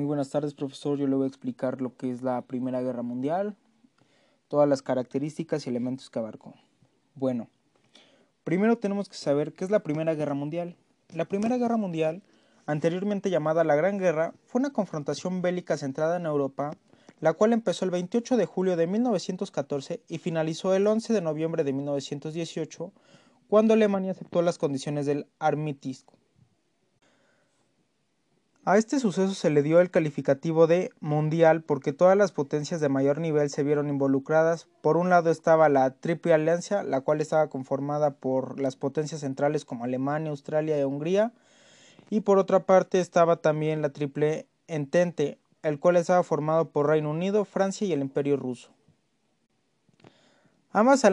Muy buenas tardes, profesor. Yo le voy a explicar lo que es la Primera Guerra Mundial, todas las características y elementos que abarcó. Bueno, primero tenemos que saber qué es la Primera Guerra Mundial. La Primera Guerra Mundial, anteriormente llamada la Gran Guerra, fue una confrontación bélica centrada en Europa, la cual empezó el 28 de julio de 1914 y finalizó el 11 de noviembre de 1918, cuando Alemania aceptó las condiciones del armisticio. A este suceso se le dio el calificativo de mundial porque todas las potencias de mayor nivel se vieron involucradas. Por un lado estaba la Triple Alianza, la cual estaba conformada por las potencias centrales como Alemania, Australia y Hungría. Y por otra parte estaba también la Triple Entente, el cual estaba formado por Reino Unido, Francia y el Imperio Ruso. Ambas,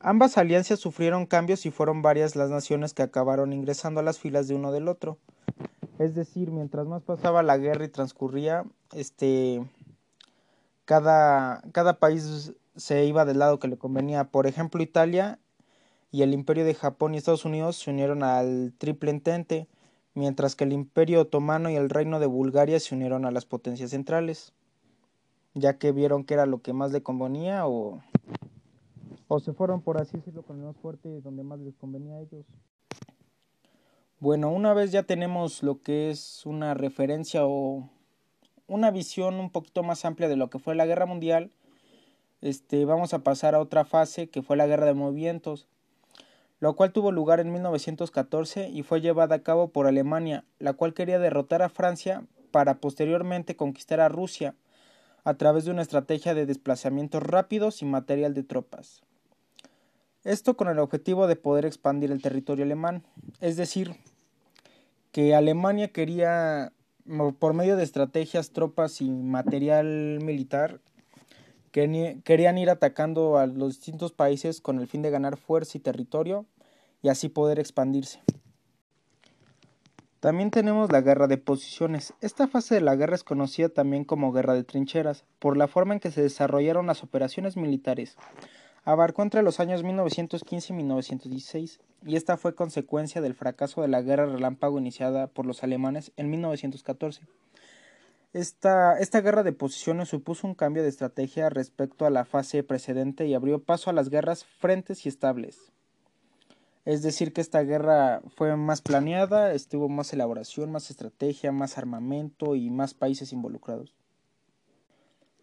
Ambas alianzas sufrieron cambios y fueron varias las naciones que acabaron ingresando a las filas de uno del otro. Es decir, mientras más pasaba la guerra y transcurría, este cada, cada país se iba del lado que le convenía. Por ejemplo, Italia y el Imperio de Japón y Estados Unidos se unieron al Triple Entente, mientras que el Imperio Otomano y el Reino de Bulgaria se unieron a las potencias centrales, ya que vieron que era lo que más le convenía o o se fueron, por así decirlo, con el más fuerte donde más les convenía a ellos. Bueno, una vez ya tenemos lo que es una referencia o una visión un poquito más amplia de lo que fue la guerra mundial, este, vamos a pasar a otra fase que fue la guerra de movimientos, lo cual tuvo lugar en 1914 y fue llevada a cabo por Alemania, la cual quería derrotar a Francia para posteriormente conquistar a Rusia a través de una estrategia de desplazamientos rápidos y material de tropas. Esto con el objetivo de poder expandir el territorio alemán, es decir, que Alemania quería, por medio de estrategias, tropas y material militar, querían ir atacando a los distintos países con el fin de ganar fuerza y territorio y así poder expandirse. También tenemos la guerra de posiciones. Esta fase de la guerra es conocida también como guerra de trincheras, por la forma en que se desarrollaron las operaciones militares abarcó entre los años 1915 y 1916, y esta fue consecuencia del fracaso de la guerra relámpago iniciada por los alemanes en 1914. Esta, esta guerra de posiciones supuso un cambio de estrategia respecto a la fase precedente y abrió paso a las guerras frentes y estables. Es decir, que esta guerra fue más planeada, estuvo más elaboración, más estrategia, más armamento y más países involucrados.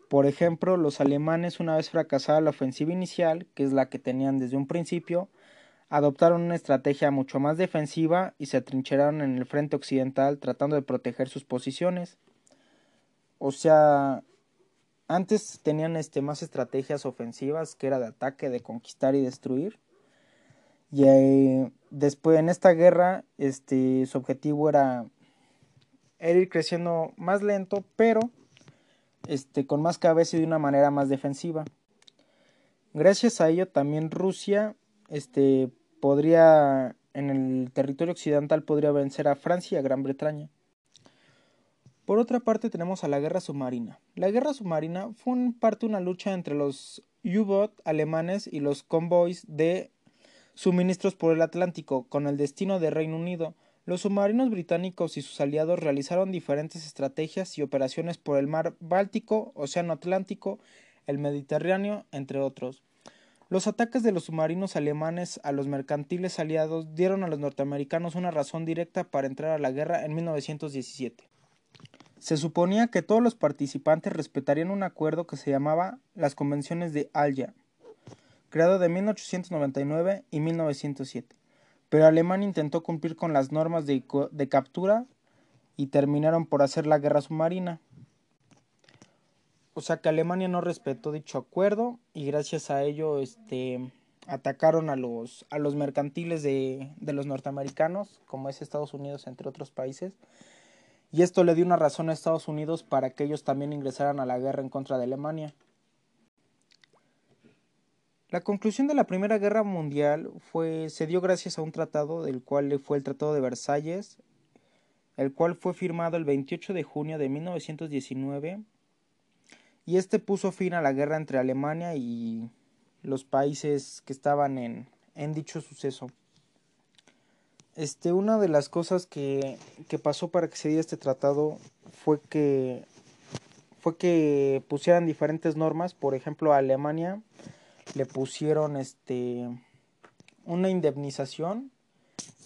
Por ejemplo, los alemanes, una vez fracasada la ofensiva inicial, que es la que tenían desde un principio, adoptaron una estrategia mucho más defensiva y se atrincheraron en el frente occidental tratando de proteger sus posiciones. O sea, antes tenían este, más estrategias ofensivas, que era de ataque, de conquistar y destruir. Y eh, después en esta guerra, este, su objetivo era, era ir creciendo más lento, pero este, con más cabeza y de una manera más defensiva. Gracias a ello también Rusia este, podría en el territorio occidental podría vencer a Francia y a Gran Bretaña. Por otra parte tenemos a la guerra submarina. La guerra submarina fue en parte una lucha entre los U-boat alemanes y los convoys de suministros por el Atlántico con el destino de Reino Unido, los submarinos británicos y sus aliados realizaron diferentes estrategias y operaciones por el mar Báltico, Océano Atlántico, el Mediterráneo, entre otros. Los ataques de los submarinos alemanes a los mercantiles aliados dieron a los norteamericanos una razón directa para entrar a la guerra en 1917. Se suponía que todos los participantes respetarían un acuerdo que se llamaba las Convenciones de Alja, creado de 1899 y 1907 pero Alemania intentó cumplir con las normas de, captura y terminaron por hacer la guerra submarina. O sea que Alemania no respetó dicho acuerdo y gracias a ello este, atacaron a los, a los mercantiles de, de los norteamericanos, como es Estados Unidos, entre otros países. Y esto le dio una razón a Estados Unidos para que ellos también ingresaran a la guerra en contra de Alemania. La conclusión de la Primera Guerra Mundial fue, se dio gracias a un tratado del cual fue el Tratado de Versalles, el cual fue firmado el 28 de junio de 1919 y este puso fin a la guerra entre Alemania y los países que estaban en, en dicho suceso. Este, una de las cosas que, que pasó para que se diera este tratado fue que fue que pusieran diferentes normas, por ejemplo Alemania le pusieron este una indemnización,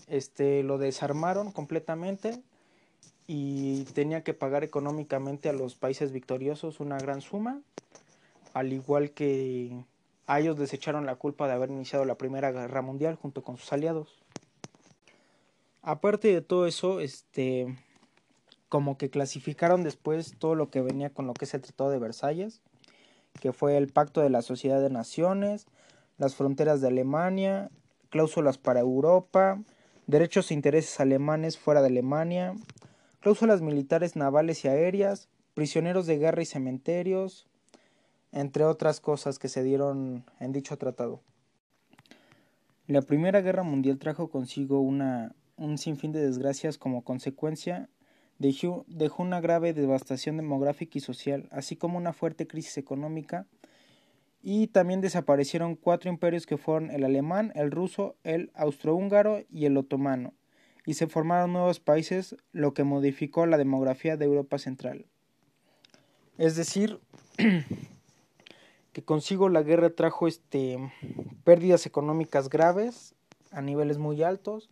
este lo desarmaron completamente y tenía que pagar económicamente a los países victoriosos una gran suma, al igual que a ellos les echaron la culpa de haber iniciado la Primera Guerra Mundial junto con sus aliados. Aparte de todo eso, este como que clasificaron después todo lo que venía con lo que es el Tratado de Versalles, que fue el Pacto de la Sociedad de Naciones, las fronteras de Alemania, cláusulas para Europa, derechos e intereses alemanes fuera de Alemania, cláusulas militares navales y aéreas, prisioneros de guerra y cementerios, entre otras cosas que se dieron en dicho tratado. La Primera Guerra Mundial trajo consigo una, un sinfín de desgracias como consecuencia dejó, una grave devastación demográfica y social, así como una fuerte crisis económica, y también desaparecieron cuatro imperios que fueron el alemán, el ruso, el austrohúngaro y el otomano, y se formaron nuevos países, lo que modificó la demografía de Europa Central. Es decir, que consigo la guerra trajo este, pérdidas económicas graves a niveles muy altos,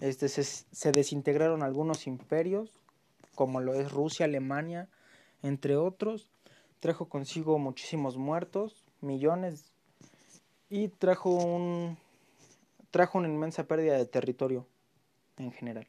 este, se, se desintegraron algunos imperios, como lo es Rusia, Alemania, entre otros. Trajo consigo muchísimos muertos, millones, y trajo un trajo una inmensa pérdida de territorio en general.